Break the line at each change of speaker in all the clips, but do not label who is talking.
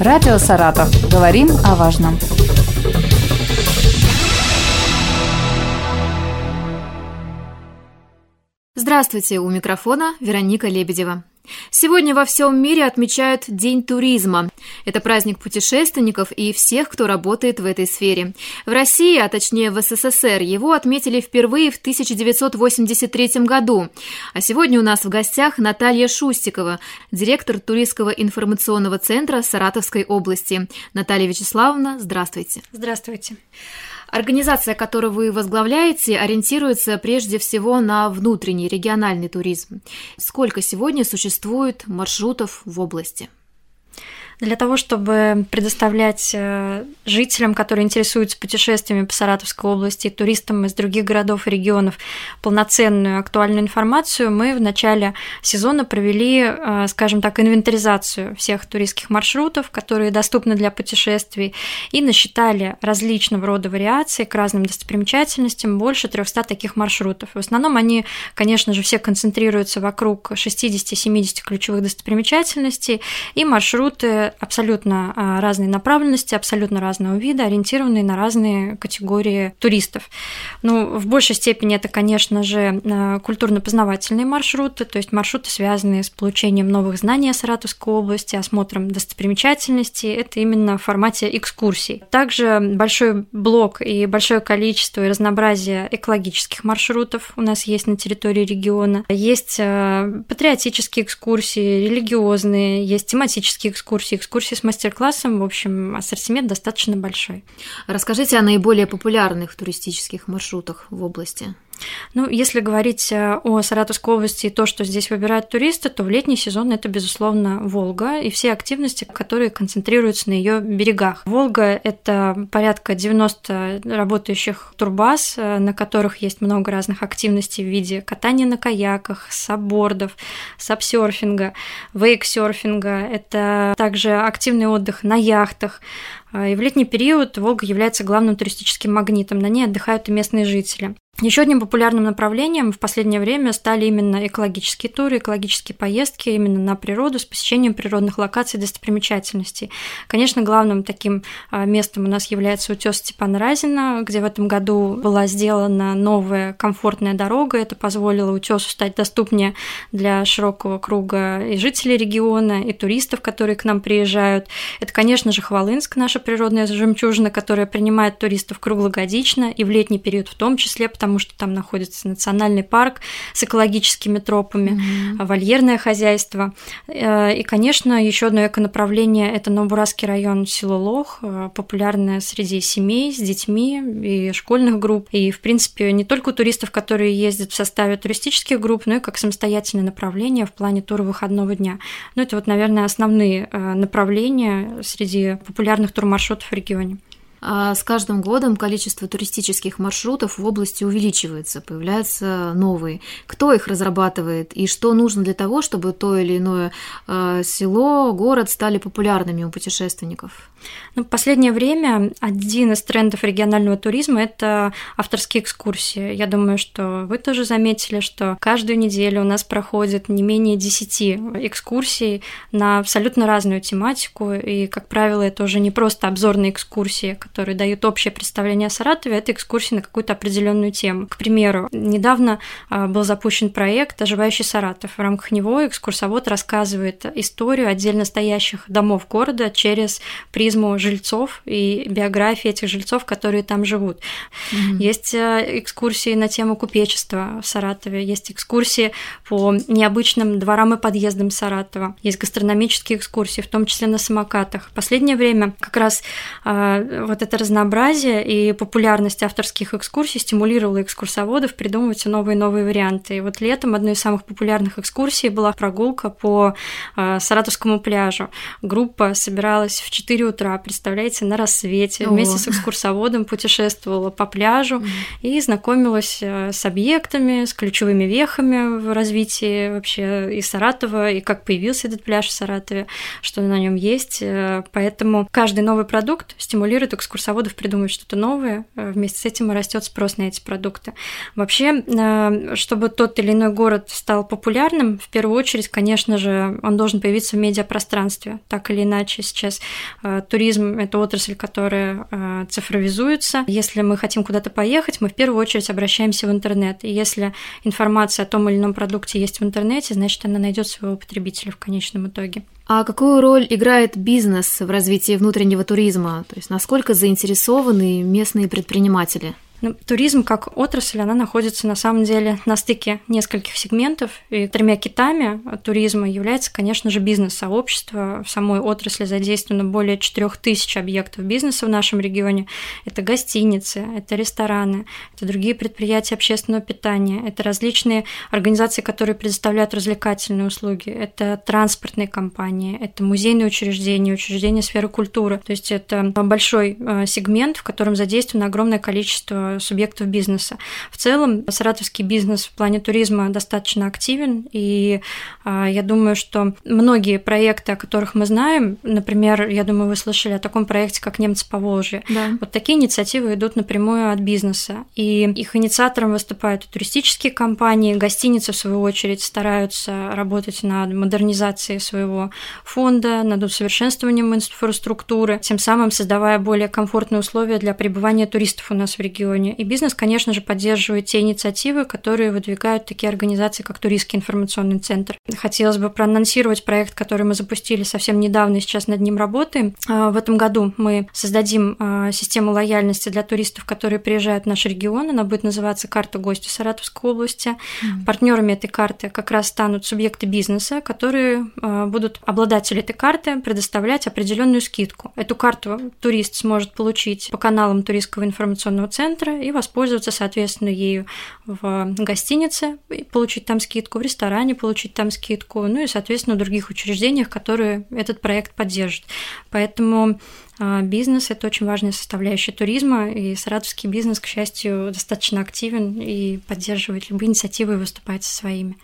Радио «Саратов». Говорим о важном.
Здравствуйте, у микрофона Вероника Лебедева. Сегодня во всем мире отмечают День туризма. Это праздник путешественников и всех, кто работает в этой сфере. В России, а точнее в СССР, его отметили впервые в 1983 году. А сегодня у нас в гостях Наталья Шустикова, директор туристского информационного центра Саратовской области. Наталья Вячеславовна, здравствуйте.
Здравствуйте.
Организация, которую вы возглавляете, ориентируется прежде всего на внутренний региональный туризм. Сколько сегодня существует маршрутов в области?
Для того, чтобы предоставлять э, жителям, которые интересуются путешествиями по Саратовской области, туристам из других городов и регионов полноценную актуальную информацию, мы в начале сезона провели, э, скажем так, инвентаризацию всех туристских маршрутов, которые доступны для путешествий, и насчитали различного рода вариации к разным достопримечательностям, больше 300 таких маршрутов. В основном они, конечно же, все концентрируются вокруг 60-70 ключевых достопримечательностей, и маршруты абсолютно а, разной направленности, абсолютно разного вида, ориентированные на разные категории туристов. Ну, в большей степени это, конечно же, а, культурно-познавательные маршруты, то есть маршруты, связанные с получением новых знаний о Саратовской области, осмотром достопримечательностей. Это именно в формате экскурсий. Также большой блок и большое количество и разнообразие экологических маршрутов у нас есть на территории региона. Есть а, патриотические экскурсии, религиозные, есть тематические экскурсии, экскурсии с мастер-классом. В общем, ассортимент достаточно большой.
Расскажите о наиболее популярных туристических маршрутах в области.
Ну, если говорить э, о Саратовской области и то, что здесь выбирают туристы, то в летний сезон это, безусловно, Волга и все активности, которые концентрируются на ее берегах. Волга – это порядка 90 работающих турбаз, э, на которых есть много разных активностей в виде катания на каяках, саббордов, сапсерфинга, вейксерфинга. Это также активный отдых на яхтах, э, и в летний период Волга является главным туристическим магнитом. На ней отдыхают и местные жители. Еще одним популярным направлением в последнее время стали именно экологические туры, экологические поездки именно на природу с посещением природных локаций и достопримечательностей. Конечно, главным таким а, местом у нас является утес Степана Разина, где в этом году была сделана новая комфортная дорога. Это позволило утесу стать доступнее для широкого круга и жителей региона, и туристов, которые к нам приезжают. Это, конечно же, Хвалынск, наша природная жемчужина, которая принимает туристов круглогодично и в летний период в том числе, потому потому что там находится национальный парк с экологическими тропами, mm-hmm. вольерное хозяйство. Э, и, конечно, еще одно эконаправление – это Новобурасский район село Лох, э, популярное среди семей с детьми и школьных групп. И, в принципе, не только у туристов, которые ездят в составе туристических групп, но и как самостоятельное направление в плане тура выходного дня. Ну, это вот, наверное, основные э, направления среди популярных турмаршрутов в регионе.
А с каждым годом количество туристических маршрутов в области увеличивается, появляются новые. Кто их разрабатывает и что нужно для того, чтобы то или иное э, село, город стали популярными у путешественников?
Ну, в последнее время один из трендов регионального туризма – это авторские экскурсии. Я думаю, что вы тоже заметили, что каждую неделю у нас проходит не менее 10 экскурсий на абсолютно разную тематику, и, как правило, это уже не просто обзорные экскурсии, которые дают общее представление о Саратове, это экскурсии на какую-то определенную тему. К примеру, недавно а, был запущен проект «Оживающий Саратов». В рамках него экскурсовод рассказывает историю отдельно стоящих домов города через призму жильцов и биографии этих жильцов, которые там живут. Mm-hmm. Есть а, экскурсии на тему купечества в Саратове, есть экскурсии по необычным дворам и подъездам Саратова, есть гастрономические экскурсии, в том числе на самокатах. В последнее время как раз вот вот это разнообразие и популярность авторских экскурсий стимулировала экскурсоводов придумывать все новые и новые варианты. И вот летом одной из самых популярных экскурсий была прогулка по э, Саратовскому пляжу. Группа собиралась в 4 утра утра, представляете, на рассвете, О. вместе с экскурсоводом путешествовала по пляжу mm. и знакомилась э, с объектами, с ключевыми вехами в развитии вообще и Саратова, и как появился этот пляж в Саратове, что на нем есть. Э, поэтому каждый новый продукт стимулирует экскурсоводов придумать что-то новое. Э, вместе с этим и растет спрос на эти продукты. Вообще, чтобы тот или иной город стал популярным, в первую очередь, конечно же, он должен появиться в медиапространстве. Так или иначе, сейчас туризм – это отрасль, которая э, цифровизуется. Если мы хотим куда-то поехать, мы в первую очередь обращаемся в интернет. И если информация о том или ином продукте есть в интернете, значит, она найдет своего потребителя в конечном итоге.
А какую роль играет бизнес в развитии внутреннего туризма? То есть насколько заинтересованы местные предприниматели?
Ну, туризм как отрасль, она находится на самом деле на стыке нескольких сегментов, и тремя китами туризма является, конечно же, бизнес-сообщество. В самой отрасли задействовано более 4000 объектов бизнеса в нашем регионе. Это гостиницы, это рестораны, это другие предприятия общественного питания, это различные организации, которые предоставляют развлекательные услуги, это транспортные компании, это музейные учреждения, учреждения сферы культуры. То есть это большой э, сегмент, в котором задействовано огромное количество субъектов бизнеса. В целом, саратовский бизнес в плане туризма достаточно активен, и а, я думаю, что многие проекты, о которых мы знаем, например, я думаю, вы слышали о таком проекте, как «Немцы по Волжье», да. вот такие инициативы идут напрямую от бизнеса, и их инициатором выступают туристические компании, гостиницы, в свою очередь, стараются работать над модернизацией своего фонда, над усовершенствованием инфраструктуры, тем самым создавая более комфортные условия для пребывания туристов у нас в регионе регионе. И бизнес, конечно же, поддерживает те инициативы, которые выдвигают такие организации, как Туристский информационный центр. Хотелось бы проанонсировать проект, который мы запустили совсем недавно и сейчас над ним работаем. А, в этом году мы создадим а, систему лояльности для туристов, которые приезжают в наш регион. Она будет называться «Карта гостя Саратовской области». Mm-hmm. Партнерами этой карты как раз станут субъекты бизнеса, которые а, будут обладатели этой карты предоставлять определенную скидку. Эту карту турист сможет получить по каналам Туристского информационного центра, центра и воспользоваться, соответственно, ею в гостинице, получить там скидку, в ресторане получить там скидку, ну и, соответственно, в других учреждениях, которые этот проект поддержат. Поэтому а, Бизнес – это очень важная составляющая туризма, и саратовский бизнес, к счастью, достаточно активен и поддерживает любые инициативы и выступает со своими.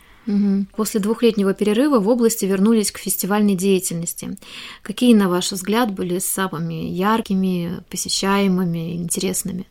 После двухлетнего перерыва в области вернулись к фестивальной деятельности. Какие, на ваш взгляд, были самыми яркими, посещаемыми, интересными?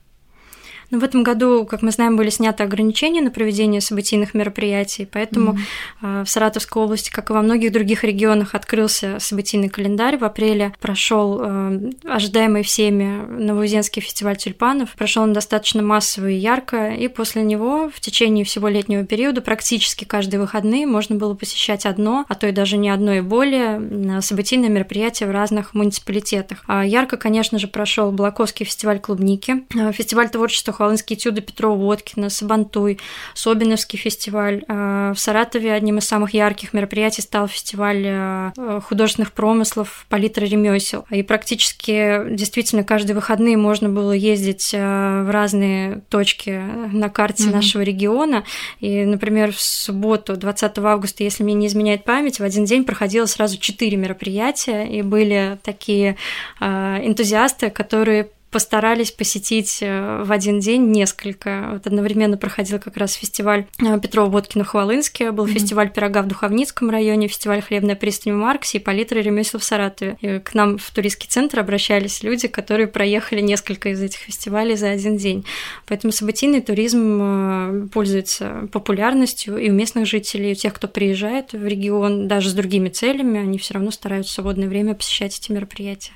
Но в этом году, как мы знаем, были сняты ограничения на проведение событийных мероприятий, поэтому mm-hmm. в Саратовской области, как и во многих других регионах, открылся событийный календарь. В апреле прошел э, ожидаемый всеми Новоузенский фестиваль тюльпанов. Прошел он достаточно массово и ярко, и после него в течение всего летнего периода практически каждые выходные можно было посещать одно, а то и даже не одно и более событийное мероприятие в разных муниципалитетах. А ярко, конечно же, прошел Блаковский фестиваль клубники, фестиваль творчества Волынские этюды Петрова Водкина, Сабантуй, Собиновский фестиваль. А, в Саратове одним из самых ярких мероприятий стал фестиваль а, художественных промыслов «Палитра ремесел». И практически действительно каждые выходные можно было ездить а, в разные точки на карте mm-hmm. нашего региона. И, например, в субботу, 20 августа, если мне не изменяет память, в один день проходило сразу четыре мероприятия, и были такие энтузиасты, которые постарались посетить э, в один день несколько. Вот одновременно проходил как раз фестиваль э, Петрова Водкина Хвалынске, был mm-hmm. фестиваль пирога в Духовницком районе, фестиваль хлебная пристань в Марксе и палитра ремесел в Саратове. И к нам в туристский центр обращались люди, которые проехали несколько из этих фестивалей за один день. Поэтому событийный туризм э, пользуется популярностью и у местных жителей, и у тех, кто приезжает в регион, даже с другими целями, они все равно стараются в свободное время посещать эти мероприятия.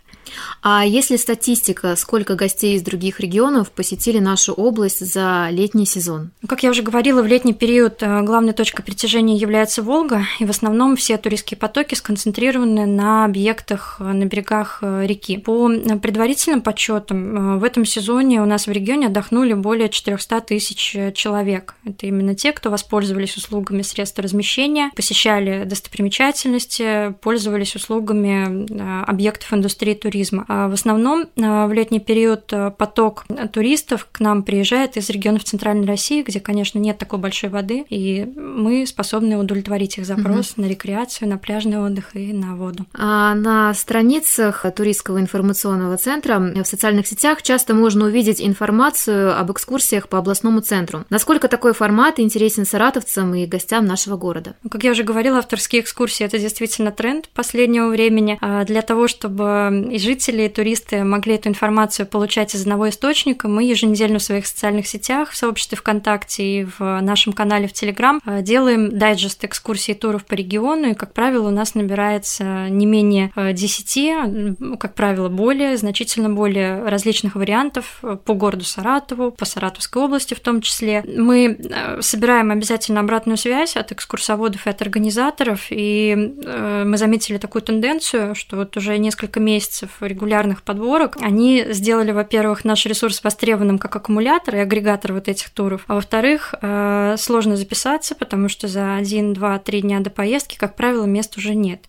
А есть ли статистика, сколько гостей из других регионов посетили нашу область за летний сезон?
Как я уже говорила, в летний период э, главной точкой притяжения является Волга, и в основном все туристские потоки сконцентрированы на объектах э, на берегах э, реки. По предварительным подсчетам, в этом сезоне у нас в регионе отдохнули более 400 тысяч человек. Это именно те, кто воспользовались услугами средств размещения, посещали достопримечательности, пользовались услугами объектов индустрии туризма туризма. А в основном а, в летний период период поток туристов к нам приезжает из регионов Центральной России, где, конечно, нет такой большой воды, и мы способны удовлетворить их запрос угу. на рекреацию, на пляжный отдых и на воду.
А на страницах туристского информационного центра в социальных сетях часто можно увидеть информацию об экскурсиях по областному центру. Насколько такой формат интересен саратовцам и гостям нашего города?
Как я уже говорила, авторские экскурсии – это действительно тренд последнего времени. А для того, чтобы и жители, и туристы могли эту информацию получать из одного источника, мы еженедельно в своих социальных сетях, в сообществе ВКонтакте и в нашем канале в Телеграм делаем дайджест экскурсий туров по региону, и, как правило, у нас набирается не менее 10, как правило, более, значительно более различных вариантов по городу Саратову, по Саратовской области в том числе. Мы э, собираем обязательно обратную связь от экскурсоводов и от организаторов, и э, мы заметили такую тенденцию, что вот уже несколько месяцев регулярных подборок, они сделали, во-первых, наш ресурс востребованным как аккумулятор и агрегатор вот этих туров, а во-вторых, э, сложно записаться, потому что за один, два, три дня до поездки, как правило, мест уже нет.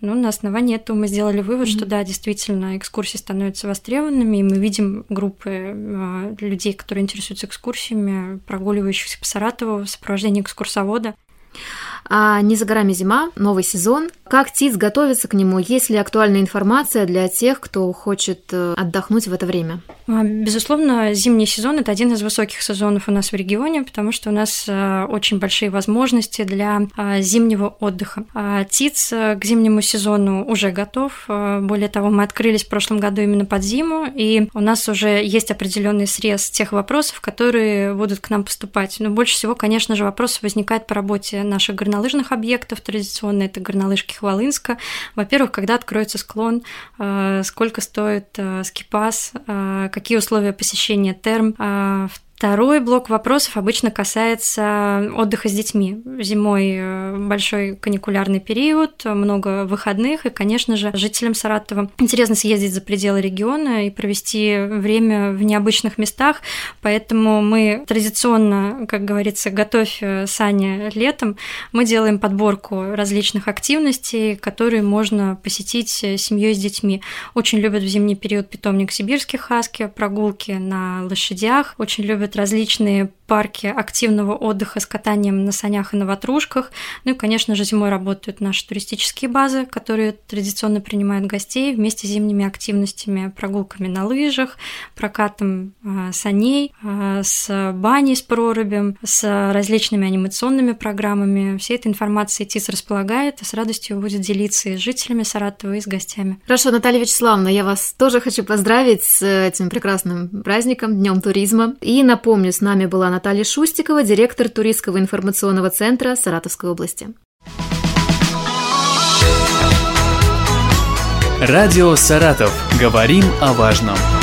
Но на основании этого мы сделали вывод, mm-hmm. что да, действительно, экскурсии становятся востребованными, и мы видим группы э, людей, которые интересуются экскурсиями, прогуливающихся по Саратову в сопровождении экскурсовода.
А не за горами зима, новый сезон. Как ТИЦ готовится к нему? Есть ли актуальная информация для тех, кто хочет э, отдохнуть в это время?
А, безусловно, зимний сезон – это один из высоких сезонов у нас в регионе, потому что у нас э, очень большие возможности для э, зимнего отдыха. А ТИЦ к зимнему сезону уже готов. Более того, мы открылись в прошлом году именно под зиму, и у нас уже есть определенный срез тех вопросов, которые будут к нам поступать. Но больше всего, конечно же, вопросов возникает по работе наших горнолыжных объектов. Традиционно это горнолыжки Хвалынска. Во-первых, когда откроется склон, э, сколько стоит э, скипас, э, какие условия посещения терм. Второй блок вопросов обычно касается отдыха с детьми. Зимой э, большой каникулярный период, много выходных, и, конечно же, жителям Саратова интересно съездить за пределы региона и провести время в необычных местах, поэтому мы традиционно, как говорится, готовь э, Саня летом, мы делаем подборку различных активностей, которые можно посетить э, семьей с детьми. Очень любят в зимний период питомник сибирских хаски, прогулки на лошадях, очень любят существуют различные парки активного отдыха с катанием на санях и на ватрушках. Ну и, конечно же, зимой работают наши туристические базы, которые традиционно принимают гостей вместе с зимними активностями, прогулками на лыжах, прокатом э, саней, э, с баней с прорубем, с различными анимационными программами. Всей этой информацией ТИС располагает и с радостью будет делиться и с жителями Саратова, и с гостями.
Хорошо, Наталья Вячеславовна, я вас тоже хочу поздравить с этим прекрасным праздником, Днем туризма. И напомню, с нами была Наталья Шустикова, директор туристского информационного центра Саратовской области.
Радио «Саратов». Говорим о важном.